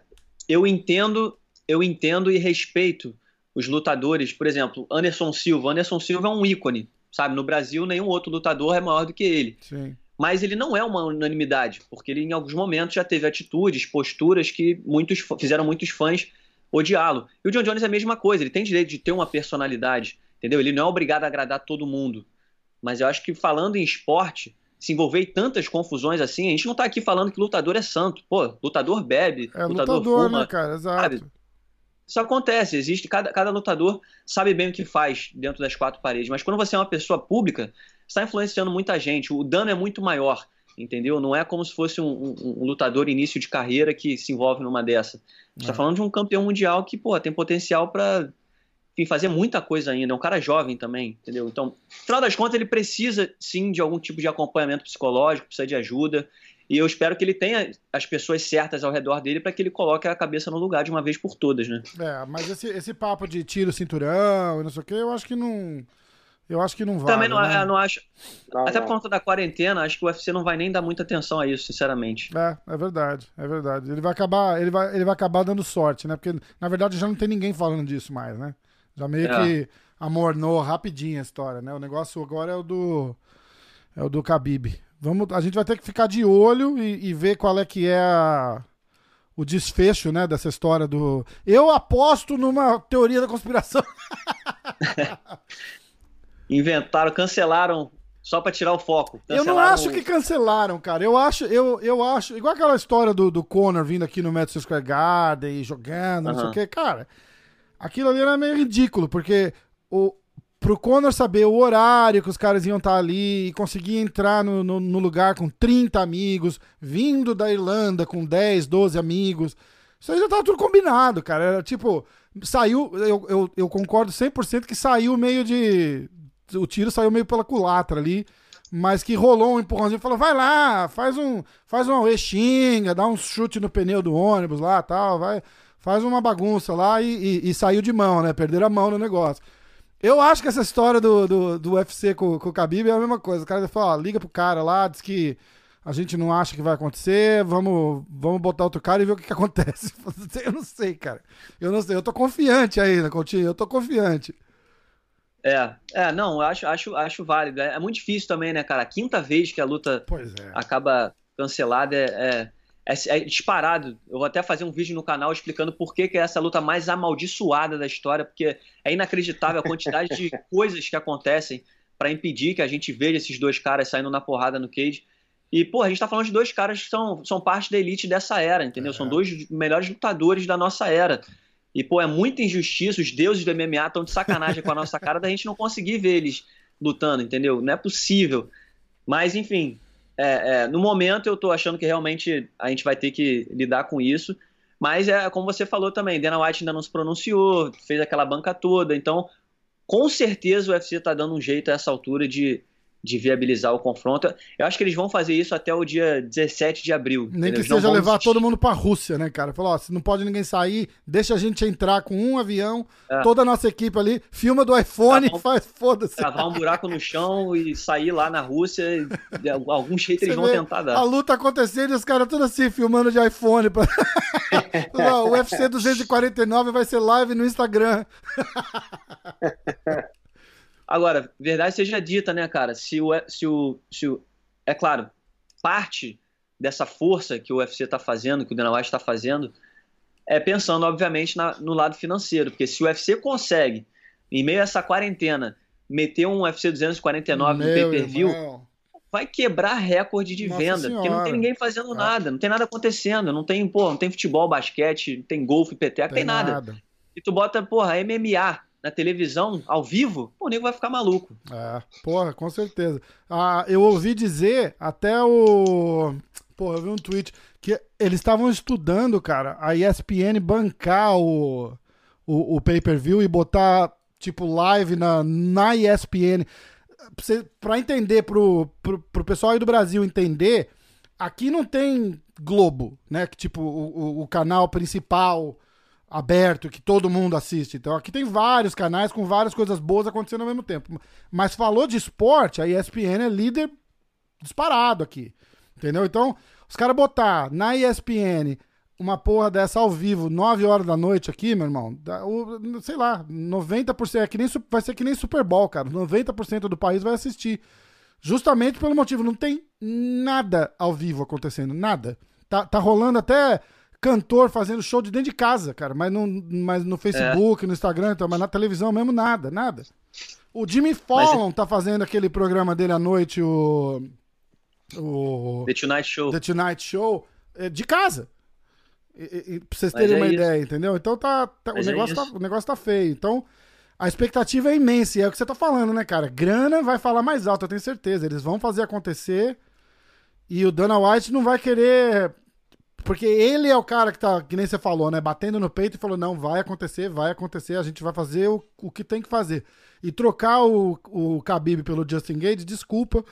eu entendo, eu entendo e respeito os lutadores, por exemplo, Anderson Silva. Anderson Silva é um ícone, sabe? No Brasil, nenhum outro lutador é maior do que ele. Sim. Mas ele não é uma unanimidade, porque ele em alguns momentos já teve atitudes, posturas que muitos fizeram muitos fãs odiá-lo. E o John Jones é a mesma coisa, ele tem direito de ter uma personalidade, entendeu? Ele não é obrigado a agradar todo mundo. Mas eu acho que falando em esporte, se envolver em tantas confusões assim. A gente não tá aqui falando que lutador é santo. Pô, lutador bebe, é, lutador, lutador fuma. Né, cara? Exato. Sabe? Isso acontece, existe, cada, cada lutador sabe bem o que faz dentro das quatro paredes, mas quando você é uma pessoa pública, está influenciando muita gente, o dano é muito maior, entendeu? Não é como se fosse um, um, um lutador início de carreira que se envolve numa dessa. Você está é. falando de um campeão mundial que, pô, tem potencial para fazer muita coisa ainda. É um cara jovem também, entendeu? Então, no final das contas, ele precisa sim de algum tipo de acompanhamento psicológico, precisa de ajuda. E eu espero que ele tenha as pessoas certas ao redor dele para que ele coloque a cabeça no lugar de uma vez por todas, né? É, mas esse, esse papo de tiro cinturão e não sei o que, eu acho que não. Eu acho que não vai. Também não, né? não acho. Não, Até não. por conta da quarentena, acho que o UFC não vai nem dar muita atenção a isso, sinceramente. É, é verdade, é verdade. Ele vai acabar, ele vai, ele vai acabar dando sorte, né? Porque na verdade já não tem ninguém falando disso mais, né? Já meio é. que amornou rapidinho a história, né? O negócio agora é o do é o do Khabib. Vamos, a gente vai ter que ficar de olho e, e ver qual é que é a, o desfecho, né, dessa história do. Eu aposto numa teoria da conspiração. Inventaram, cancelaram só para tirar o foco. Eu não acho que cancelaram, cara. Eu acho, eu, eu acho, igual aquela história do, do Conor vindo aqui no Madison Square Garden e jogando, não sei o que, cara. Aquilo ali era meio ridículo, porque o, pro Conor saber o horário que os caras iam estar tá ali e conseguir entrar no, no, no, lugar com 30 amigos, vindo da Irlanda com 10, 12 amigos. Isso aí já tava tudo combinado, cara. Era tipo, saiu, eu, eu, eu concordo 100% que saiu meio de. O tiro saiu meio pela culatra ali. Mas que rolou um empurrãozinho e falou: vai lá, faz um. Faz uma xinga, dá um chute no pneu do ônibus lá tal, vai. Faz uma bagunça lá e, e, e saiu de mão, né? Perderam a mão no negócio. Eu acho que essa história do, do, do UFC com, com o Khabib é a mesma coisa. O cara fala, ó, liga pro cara lá, diz que a gente não acha que vai acontecer, vamos, vamos botar outro cara e ver o que, que acontece. Eu não sei, cara. Eu não sei. Eu tô confiante ainda, Coutinho. Eu tô confiante. É, é, não, eu acho, acho, acho válido. É, é muito difícil também, né, cara? A quinta vez que a luta é. acaba cancelada é, é é, é, disparado. Eu vou até fazer um vídeo no canal explicando por que, que é essa luta mais amaldiçoada da história, porque é inacreditável a quantidade de coisas que acontecem para impedir que a gente veja esses dois caras saindo na porrada no cage. E, pô, a gente tá falando de dois caras que são, são parte da elite dessa era, entendeu? É. São dois melhores lutadores da nossa era. E, pô, é muita injustiça. Os deuses do MMA estão de sacanagem com a nossa cara da gente não conseguir ver eles lutando, entendeu? Não é possível. Mas, enfim, é, é, no momento eu estou achando que realmente a gente vai ter que lidar com isso. Mas é como você falou também, Dana White ainda não se pronunciou, fez aquela banca toda. Então, com certeza o UFC está dando um jeito a essa altura de de viabilizar o confronto. Eu acho que eles vão fazer isso até o dia 17 de abril. Nem entendeu? que seja levar todo mundo pra Rússia, né, cara? Falou, ó, se não pode ninguém sair, deixa a gente entrar com um avião, é. toda a nossa equipe ali, filma do iPhone e faz foda-se. Cavar um buraco no chão e sair lá na Rússia, de algum jeito eles vão tentar dar. A luta acontecendo e os caras todos assim, filmando de iPhone. Pra... o UFC 249 vai ser live no Instagram. Agora, verdade seja dita, né, cara? Se o, se o, se o, é claro, parte dessa força que o UFC está fazendo, que o Dana White está fazendo, é pensando, obviamente, na, no lado financeiro. Porque se o UFC consegue, em meio a essa quarentena, meter um UFC 249 Meu no pay-per-view, vai quebrar recorde de Nossa venda. Senhora. Porque não tem ninguém fazendo nada, não tem nada acontecendo. Não tem, pô, não tem futebol, basquete, não tem golfe, peteca, tem, tem nada. nada. E tu bota, porra, MMA na televisão, ao vivo, o nego vai ficar maluco. É, porra, com certeza. Ah, eu ouvi dizer, até o. Porra, eu vi um tweet, que eles estavam estudando, cara, a ESPN bancar o, o, o pay-per-view e botar, tipo, live na, na ESPN. Pra entender, pro, pro, pro pessoal aí do Brasil entender, aqui não tem Globo, né? Que, tipo, o, o, o canal principal aberto que todo mundo assiste. Então aqui tem vários canais com várias coisas boas acontecendo ao mesmo tempo. Mas falou de esporte, a ESPN é líder disparado aqui. Entendeu? Então, os caras botar na ESPN uma porra dessa ao vivo, 9 horas da noite aqui, meu irmão, o, sei lá, 90%, é que nem, vai ser que nem Super Bowl, cara. 90% do país vai assistir. Justamente pelo motivo, não tem nada ao vivo acontecendo, nada. Tá, tá rolando até cantor fazendo show de dentro de casa, cara. Mas, não, mas no Facebook, é. no Instagram, então, mas na televisão mesmo, nada, nada. O Jimmy Fallon mas... tá fazendo aquele programa dele à noite, o. O. The Tonight Show. The Tonight Show, é, de casa. E, e, pra vocês terem é uma isso. ideia, entendeu? Então tá. tá o, é negócio tá o negócio tá feio. Então. A expectativa é imensa, e é o que você tá falando, né, cara? Grana vai falar mais alto, eu tenho certeza. Eles vão fazer acontecer. E o Dana White não vai querer porque ele é o cara que tá, que nem você falou, né? Batendo no peito e falou: não, vai acontecer, vai acontecer, a gente vai fazer o, o que tem que fazer. E trocar o, o Khabib pelo Justin Gage, desculpa.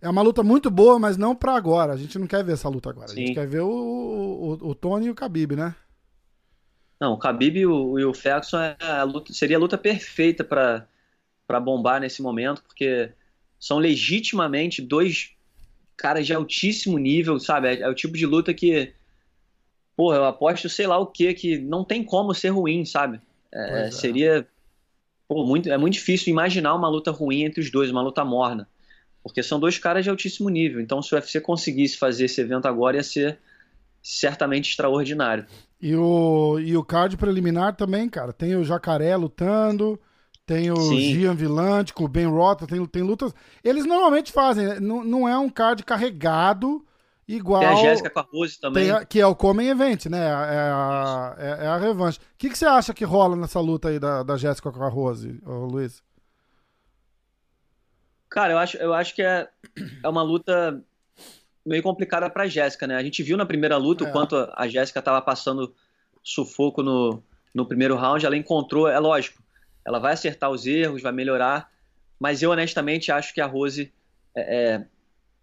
É uma luta muito boa, mas não para agora. A gente não quer ver essa luta agora. Sim. A gente quer ver o, o, o Tony e o Khabib, né? Não, o Khabib e o, e o Ferguson é a luta, seria a luta perfeita para bombar nesse momento, porque são legitimamente dois caras de altíssimo nível, sabe? É, é o tipo de luta que porra, eu aposto sei lá o que, que não tem como ser ruim, sabe? É, é. Seria. Pô, muito, é muito difícil imaginar uma luta ruim entre os dois, uma luta morna. Porque são dois caras de altíssimo nível. Então, se o UFC conseguisse fazer esse evento agora, ia ser certamente extraordinário. E o, e o card preliminar também, cara. Tem o Jacaré lutando, Tem o Sim. Gian Villante com o Ben Rota, tem, tem lutas. Eles normalmente fazem, né? não, não é um card carregado igual. Tem a Jéssica com a Rose também. A, que é o Comem Event, né? É a, é, é a revanche. O que, que você acha que rola nessa luta aí da, da Jéssica com a Rose, Luiz? Cara, eu acho, eu acho que é, é uma luta meio complicada pra Jéssica, né? A gente viu na primeira luta é. o quanto a Jéssica tava passando sufoco no, no primeiro round. Ela encontrou, é lógico, ela vai acertar os erros, vai melhorar, mas eu honestamente acho que a Rose é,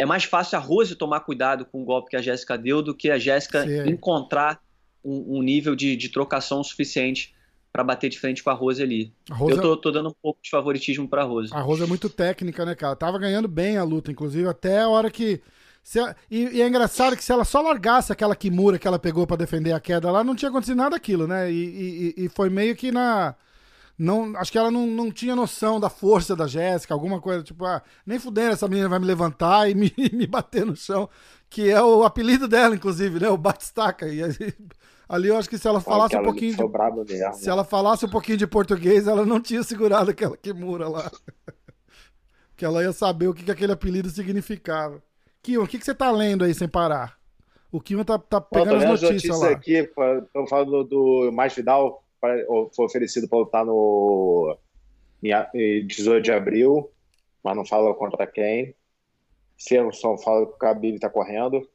é, é mais fácil a Rose tomar cuidado com o golpe que a Jéssica deu do que a Jéssica encontrar um, um nível de, de, trocação suficiente para bater de frente com a Rose ali. A Rose eu tô, tô, dando um pouco de favoritismo para a Rose. A Rose é muito técnica, né, cara? Tava ganhando bem a luta, inclusive até a hora que e, e, é engraçado que se ela só largasse aquela Kimura que ela pegou para defender a queda lá, não tinha acontecido nada daquilo, né? E, e, e, foi meio que na não, acho que ela não, não tinha noção da força da Jéssica, alguma coisa, tipo, ah, nem fudendo, essa menina vai me levantar e me, me bater no chão, que é o apelido dela, inclusive, né? O Batistaca. E ali eu acho que se ela falasse um pouquinho de. Mesmo, se ela falasse um pouquinho de português, ela não tinha segurado aquela Kimura lá. que ela ia saber o que, que aquele apelido significava. Kion, o que, que você tá lendo aí sem parar? O Kion tá, tá pegando as notícias, notícias lá. aqui, estão falando do Mais Vidal foi oferecido para lutar no em 18 de abril, mas não fala contra quem. Ferguson fala que o Khabib está correndo.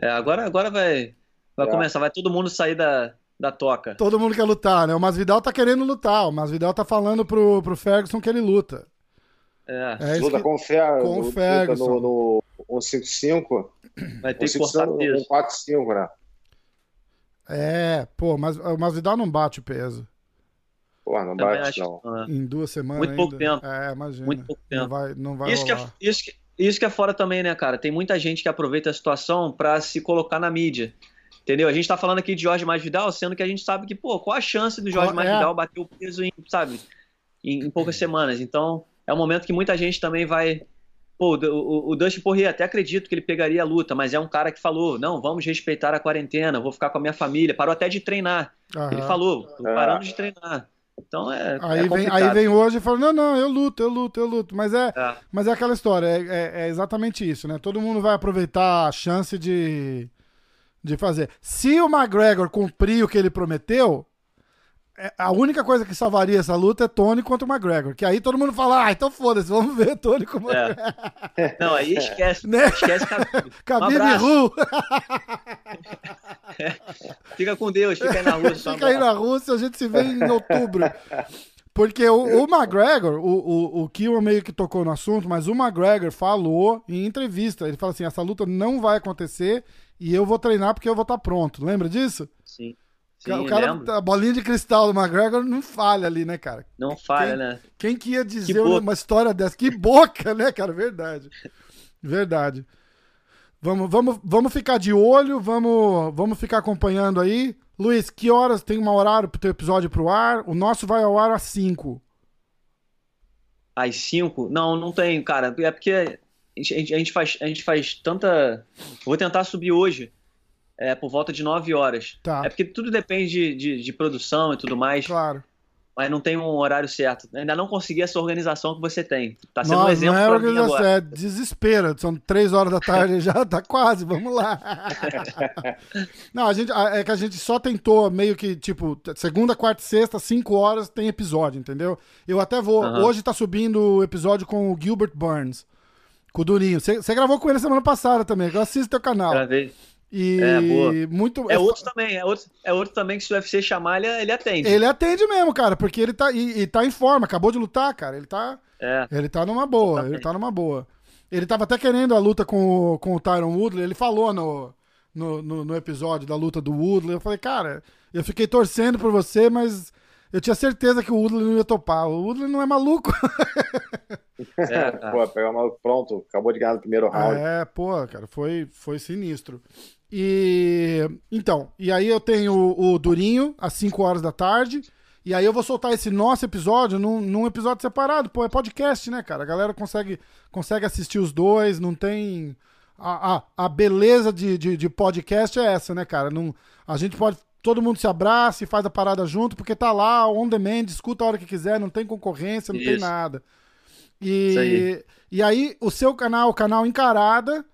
É, agora, agora vai, vai é. começar, vai todo mundo sair da, da toca. Todo mundo quer lutar, né? O Masvidal tá querendo lutar. O Masvidal tá falando pro, pro Ferguson que ele luta. É. é luta que... com, Fer... com o Ferguson. No, no 155. Vai ter que cortar peso. 145, né? É, pô, mas o Masvidal não bate o peso. Pô, não Também bate, não. não é. Em duas semanas. Muito pouco ainda. tempo. É, imagina. Muito pouco tempo. Não vai, não vai isso, que é, isso, que, isso que é fora também, né, cara? Tem muita gente que aproveita a situação para se colocar na mídia. Entendeu? A gente tá falando aqui de Jorge Masvidal, sendo que a gente sabe que, pô, qual a chance do Jorge qual, é? Masvidal é? bater o peso em, sabe, em, em poucas semanas. Então, é um momento que muita gente também vai Pô, o, o Dustin Poirier, até acredito que ele pegaria a luta, mas é um cara que falou: não, vamos respeitar a quarentena, vou ficar com a minha família. Parou até de treinar. Uhum. Ele falou: tô parando de treinar. Então é. Aí, é vem, aí vem hoje e fala: não, não, eu luto, eu luto, eu luto. Mas é, é. Mas é aquela história, é, é, é exatamente isso, né? Todo mundo vai aproveitar a chance de, de fazer. Se o McGregor cumprir o que ele prometeu, é, a única coisa que salvaria essa luta é Tony contra o McGregor. Que aí todo mundo fala, ah, então foda-se, vamos ver Tony com o McGregor. É. Não, aí esquece. Né? Esquece Khabib. Um Ru. Fica com Deus, fica aí na Rússia. Fica aí na Rússia, a gente se vê em outubro. Porque o, o McGregor, o, o, o Kiwan meio que tocou no assunto, mas o McGregor falou em entrevista, ele fala assim, essa luta não vai acontecer e eu vou treinar porque eu vou estar pronto. Lembra disso? Sim. Sim, o cara, lembro. a bolinha de cristal do McGregor não falha ali, né, cara? Não falha, quem, né? Quem que ia dizer que uma história dessa? Que boca, né, cara? Verdade. Verdade. Vamos, vamos, vamos ficar de olho, vamos, vamos ficar acompanhando aí. Luiz, que horas tem um horário pro teu episódio pro ar? O nosso vai ao ar às 5. Às 5? Não, não tem, cara. É porque a gente, a gente, faz, a gente faz tanta. Vou tentar subir hoje é, por volta de 9 horas. Tá. É porque tudo depende de, de, de, produção e tudo mais. Claro. Mas não tem um horário certo. Ainda não consegui essa organização que você tem. Tá sendo não, um exemplo não é organização, agora. É desespero. São 3 horas da tarde já, tá quase, vamos lá. não, a gente, é que a gente só tentou meio que, tipo, segunda, quarta e sexta, 5 horas tem episódio, entendeu? Eu até vou. Uhum. Hoje tá subindo o episódio com o Gilbert Burns. Com o Durinho. Você gravou com ele semana passada também, eu assisto teu canal. Gravei. E é, muito. É outro também, é outro, é outro também que se o UFC chamar, ele, ele atende. Ele atende mesmo, cara, porque ele tá, e, e tá em forma, acabou de lutar, cara. Ele tá. É. Ele tá numa boa, ele tá numa boa. Ele tava até querendo a luta com, o, com o Tyron Woodley, ele falou no, no, no, no episódio da luta do Woodley. Eu falei, cara, eu fiquei torcendo por você, mas eu tinha certeza que o Woodley não ia topar. O Woodley não é maluco. É, pô, pegar maluco pronto, acabou de ganhar no primeiro round. É, pô, cara, foi, foi sinistro. E então, e aí eu tenho o, o Durinho às 5 horas da tarde. E aí eu vou soltar esse nosso episódio num, num, episódio separado. Pô, é podcast, né, cara? A galera consegue, consegue assistir os dois, não tem. A, a, a beleza de, de, de, podcast é essa, né, cara? Não, a gente pode todo mundo se abraça e faz a parada junto, porque tá lá, on demand, escuta a hora que quiser, não tem concorrência, não Isso. tem nada. E aí. e aí, o seu canal, o canal Encarada,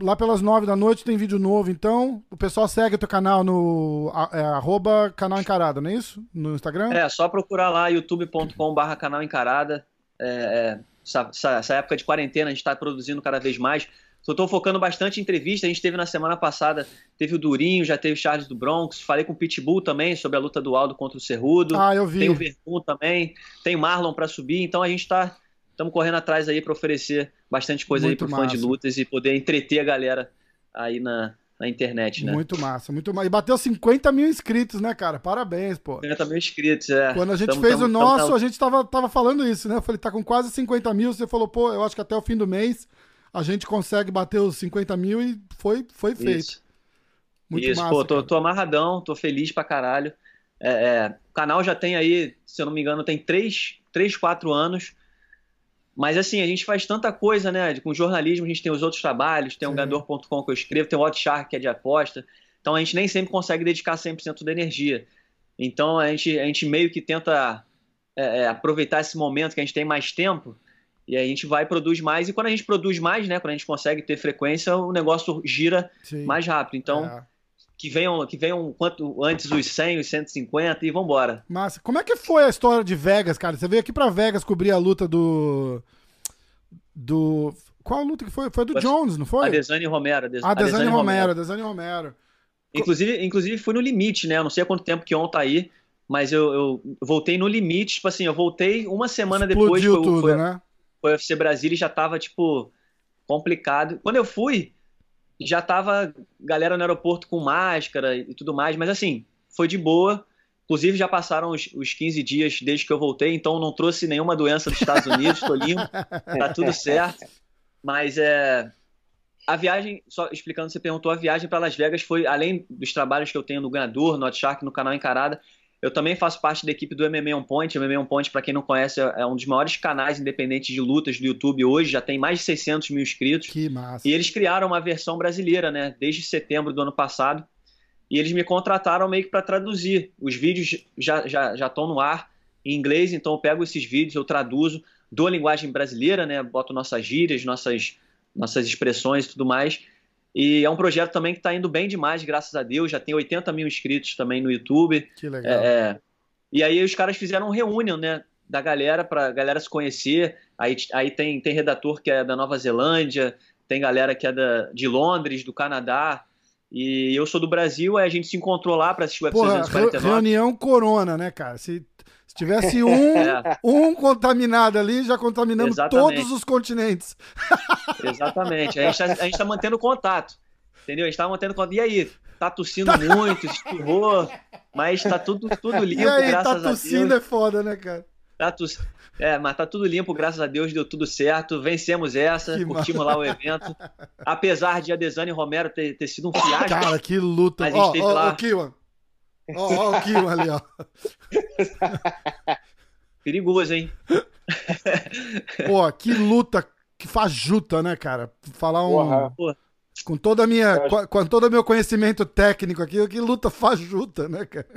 lá pelas nove da noite tem vídeo novo, então o pessoal segue o teu canal no é, arroba canal Encarada, não é isso? No Instagram? É, só procurar lá youtube.com barra canal Encarada. É, é, essa, essa, época de quarentena a gente está produzindo cada vez mais. Estou focando bastante em entrevista. A gente teve na semana passada, teve o Durinho, já teve o Charles do Bronx. Falei com o Pitbull também sobre a luta do Aldo contra o Cerrudo. Ah, eu vi. Tem o Verdun também, tem o Marlon para subir. Então a gente está estamos correndo atrás aí para oferecer bastante coisa muito aí pro fã de lutas e poder entreter a galera aí na, na internet, né? Muito massa, muito massa. E bateu 50 mil inscritos, né, cara? Parabéns, pô. 50 mil inscritos, é. Quando a gente tamo, fez tamo, o nosso, tamo, a gente tava, tava falando isso, né? Eu falei, tá com quase 50 mil. Você falou, pô, eu acho que até o fim do mês a gente consegue bater os 50 mil e foi, foi feito. Isso, Muito isso. massa, pô, tô, tô, amarradão, tô feliz pra caralho. É, é, o canal já tem aí, se eu não me engano, tem 3, 3 4 anos. Mas assim, a gente faz tanta coisa, né? Com jornalismo, a gente tem os outros trabalhos, tem o um ganhador.com que eu escrevo, tem o Odshark que é de aposta. Então a gente nem sempre consegue dedicar 100% da energia. Então a gente, a gente meio que tenta é, é, aproveitar esse momento que a gente tem mais tempo e a gente vai e produz mais. E quando a gente produz mais, né? Quando a gente consegue ter frequência, o negócio gira Sim. mais rápido. Então. É que venham, que venham quanto antes os 100, os 150 e vambora. Massa. Como é que foi a história de Vegas, cara? Você veio aqui pra Vegas cobrir a luta do. Do. Qual luta que foi? Foi do Jones, não foi? A Desane Romero. A, Desane, Romero, a Desane Romero. Inclusive, inclusive fui no limite, né? Eu não sei há quanto tempo que ontem tá aí, mas eu, eu, voltei no limite, tipo assim, eu voltei uma semana Explodiu depois. Foi, tudo, foi, né? Foi o UFC Brasília e já tava, tipo, complicado. Quando eu fui, já tava galera no aeroporto com máscara e tudo mais, mas assim, foi de boa. Inclusive, já passaram os, os 15 dias desde que eu voltei, então não trouxe nenhuma doença dos Estados Unidos, tô limpo, tá tudo certo. Mas é. A viagem, só explicando, você perguntou, a viagem para Las Vegas foi, além dos trabalhos que eu tenho no Ganhador, no Shark, no canal Encarada, eu também faço parte da equipe do MMA On Point. O MMA On Point, para quem não conhece, é um dos maiores canais independentes de lutas do YouTube hoje. Já tem mais de 600 mil inscritos. Que massa. E eles criaram uma versão brasileira, né? Desde setembro do ano passado. E eles me contrataram meio que para traduzir. Os vídeos já estão já, já no ar em inglês, então eu pego esses vídeos, eu traduzo, dou a linguagem brasileira, né? Boto nossas gírias, nossas, nossas expressões e tudo mais. E é um projeto também que está indo bem demais, graças a Deus. Já tem 80 mil inscritos também no YouTube. Que legal. É, é, e aí os caras fizeram um reunião, né? Da galera, para galera se conhecer. Aí, aí tem, tem redator que é da Nova Zelândia, tem galera que é da, de Londres, do Canadá. E eu sou do Brasil, aí a gente se encontrou lá para assistir o UFC Porra, 249. Reunião Corona, né, cara? Se, se tivesse um, é. um contaminado ali, já contaminamos Exatamente. todos os continentes. Exatamente. A gente, está, a gente tá mantendo contato. Entendeu? A gente tá mantendo contato. E aí? Tá tossindo tá... muito, espirrou, mas tá tudo, tudo limpo, e aí, graças tá tossindo é foda, né, cara? Tá tossindo. É, mas tá tudo limpo, graças a Deus, deu tudo certo. Vencemos essa, que curtimos lá o evento. Apesar de a Desane Romero ter, ter sido um fiasco. Cara, que luta. Ó, ó, lá... ó, Kiwan. Ó, ó o Kiwan ali, ó. Perigoso, hein? Pô, que luta que fajuta, né, cara? Falar um. Porra. Com toda a minha, com, com todo o meu conhecimento técnico aqui, que luta fajuta, né, cara?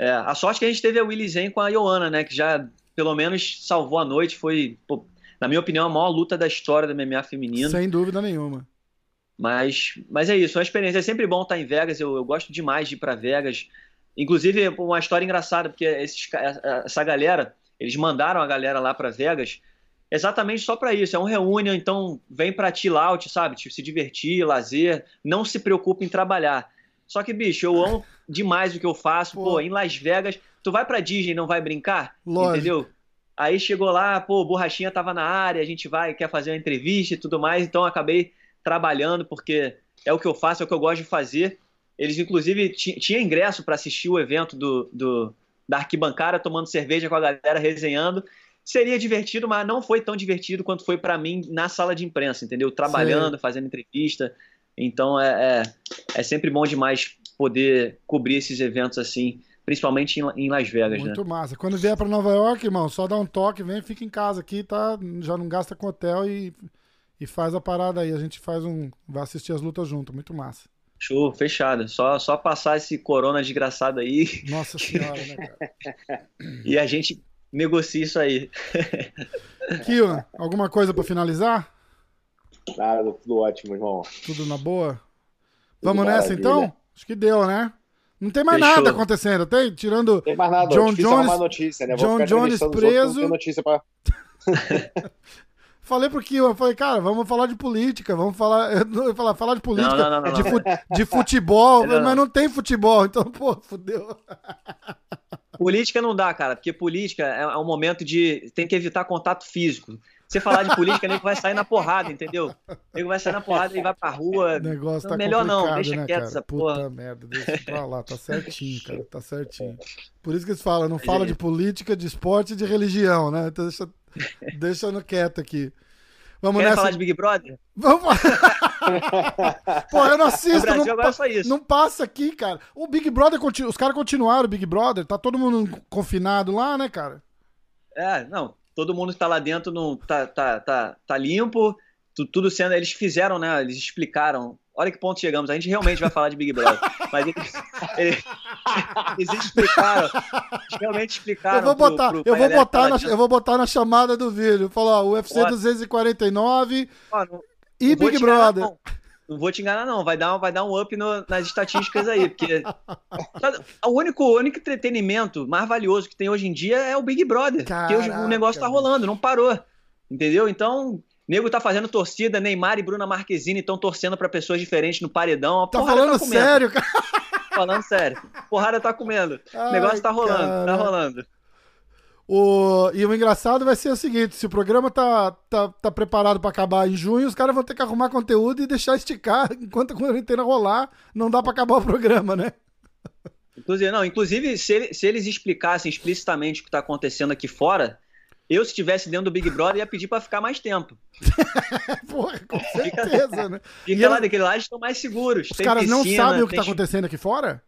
É, a sorte que a gente teve é o Willy Zen com a Ioana, né? Que já, pelo menos, salvou a noite. Foi, pô, na minha opinião, a maior luta da história do MMA feminino. Sem dúvida nenhuma. Mas, mas é isso, é uma experiência. É sempre bom estar em Vegas. Eu, eu gosto demais de ir para Vegas. Inclusive, uma história engraçada, porque esses, essa galera, eles mandaram a galera lá para Vegas exatamente só para isso. É um reunião, então vem para chill out, sabe? Tipo, se divertir, lazer, não se preocupe em trabalhar. Só que, bicho, eu amo demais o que eu faço. Pô, pô em Las Vegas, tu vai pra Disney e não vai brincar? Lógico. Entendeu? Aí chegou lá, pô, Borrachinha tava na área, a gente vai, quer fazer uma entrevista e tudo mais, então acabei trabalhando, porque é o que eu faço, é o que eu gosto de fazer. Eles, inclusive, tinha ingresso para assistir o evento do, do, da arquibancada, tomando cerveja com a galera, resenhando. Seria divertido, mas não foi tão divertido quanto foi para mim na sala de imprensa, entendeu? Trabalhando, Sim. fazendo entrevista. Então é, é, é, sempre bom demais poder cobrir esses eventos assim, principalmente em, em Las Vegas. Muito né? massa. Quando vier para Nova York, irmão, só dá um toque, vem, fica em casa aqui, tá? Já não gasta com hotel e, e faz a parada aí. A gente faz um. Vai assistir as lutas junto. Muito massa. Show, fechado. Só, só passar esse corona desgraçado aí. Nossa senhora, né, cara? e a gente negocia isso aí. Kio, alguma coisa para finalizar? Nada, tudo ótimo, irmão. Tudo na boa? Tudo Vamos nessa então? Acho que deu, né? Não tem mais Fechou. nada acontecendo, tem? Tirando. Tem mais nada, John Jones, notícia, né? John Jones preso. Notícia pra... falei pro eu falei, cara, vamos falar de política, vamos falar. Eu falar, falar de política, não, não, não, de, fu de, futebol, mas não tem futebol, então, pô, fudeu. Política não dá, cara, porque política é, é um momento de. tem que evitar contato físico. Você falar de política, nego vai sair na porrada, entendeu? Nego vai sair na porrada e vai pra rua. O negócio tá melhor não, deixa né, quieto cara? essa Puta porra. merda, deixa pra lá, tá certinho, cara, tá certinho. Por isso que eles falam, não fala de política, de esporte e de religião, né? Então deixa, deixa no quieto aqui. Vamos Quer nessa... falar de Big Brother? Vamos Pô, eu não assisto. Brasil, não, agora só isso. não passa aqui, cara. O Big Brother, os caras continuaram o Big Brother, tá todo mundo confinado lá, né, cara? É, não, todo mundo está lá dentro, no, tá, tá, tá, tá limpo, tudo sendo. Eles fizeram, né? Eles explicaram. Olha que ponto chegamos. A gente realmente vai falar de Big Brother. Mas eles, eles, eles explicaram. Eles realmente explicaram. Eu vou botar, pro, pro eu, vou botar na, eu vou botar na chamada do vídeo. Falar, UFC Pode. 249 Ó, não, e Big Brother. Não vou te enganar, não. Vai dar, vai dar um up no, nas estatísticas aí. Porque o único, o único entretenimento mais valioso que tem hoje em dia é o Big Brother. Caraca, porque o negócio tá rolando, não parou. Entendeu? Então, nego tá fazendo torcida, Neymar e Bruna Marquezine estão torcendo para pessoas diferentes no paredão. Tá falando tá sério, cara? Falando sério. Porrada tá comendo. Ai, o negócio tá rolando, cara. tá rolando. O... E o engraçado vai ser o seguinte: se o programa tá, tá, tá preparado para acabar em junho, os caras vão ter que arrumar conteúdo e deixar esticar enquanto a quarentena rolar. Não dá para acabar o programa, né? Inclusive, não, inclusive se, ele, se eles explicassem explicitamente o que está acontecendo aqui fora, eu, se estivesse dentro do Big Brother, ia pedir para ficar mais tempo. Porra, com certeza, né? Fica lá, daquele lá, eles estão mais seguros. Os caras piscina, não sabem o que está acontecendo aqui fora?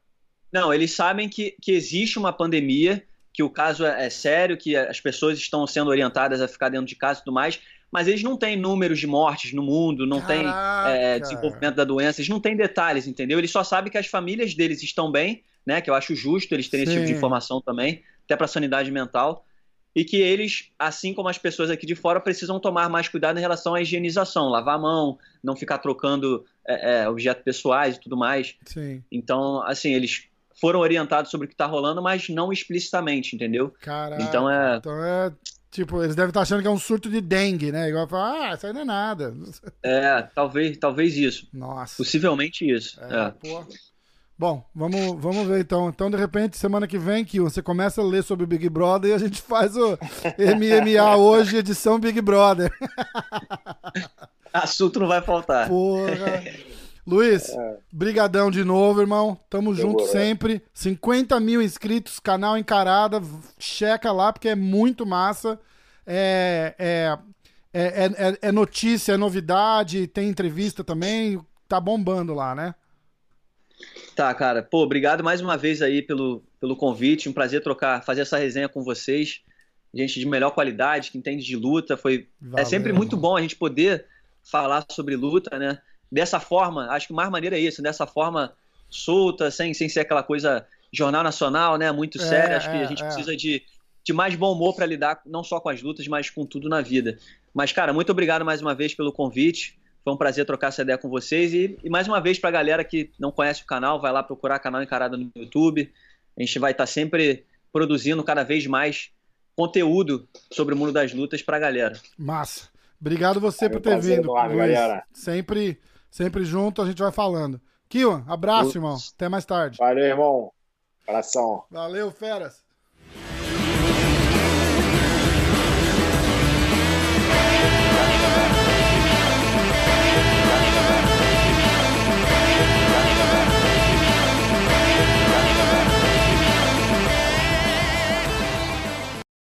Não, eles sabem que, que existe uma pandemia que o caso é, é, sério, que as pessoas estão sendo orientadas a ficar dentro de casa e tudo mais, mas eles não têm números de mortes no mundo, não têm é, desenvolvimento da doença, eles não têm detalhes, entendeu? Eles só sabem que as famílias deles estão bem, né? Que eu acho justo eles terem Sim. esse tipo de informação também, até para a sanidade mental. E que eles, assim como as pessoas aqui de fora, precisam tomar mais cuidado em relação à higienização, lavar a mão, não ficar trocando é, é, objetos pessoais e tudo mais. Sim. Então, assim, eles foram orientados sobre o que tá rolando, mas não explicitamente, entendeu? Caraca, então é. Então é. Tipo, eles devem estar tá achando que é um surto de dengue, né? Igual falar, ah, isso aí não é nada. É, talvez, talvez isso. Nossa. Possivelmente isso. É, é. Porra. Bom, vamos, vamos ver então. Então, de repente, semana que vem, que você começa a ler sobre o Big Brother e a gente faz o MMA hoje, edição Big Brother. Assunto não vai faltar. Porra. Luiz, é. brigadão de novo, irmão. Tamo Demorou. junto sempre. 50 mil inscritos, canal encarada. Checa lá, porque é muito massa. É, é, é, é, é notícia, é novidade, tem entrevista também. Tá bombando lá, né? Tá, cara. Pô, obrigado mais uma vez aí pelo, pelo convite. Um prazer trocar, fazer essa resenha com vocês. Gente de melhor qualidade, que entende de luta. Foi, Valeu, é sempre muito bom a gente poder falar sobre luta, né? Dessa forma, acho que o mais maneiro é isso, dessa forma solta, sem, sem ser aquela coisa jornal nacional, né? Muito é, séria. acho que a é, gente é. precisa de, de mais bom humor para lidar não só com as lutas, mas com tudo na vida. Mas, cara, muito obrigado mais uma vez pelo convite. Foi um prazer trocar essa ideia com vocês. E, e mais uma vez, para a galera que não conhece o canal, vai lá procurar canal Encarada no YouTube. A gente vai estar tá sempre produzindo cada vez mais conteúdo sobre o mundo das lutas para a galera. Massa. Obrigado você por ter vindo. Luiz. Sempre Sempre junto, a gente vai falando. Kiwan, abraço, irmão. Até mais tarde. Valeu, irmão. Abração. Valeu, feras.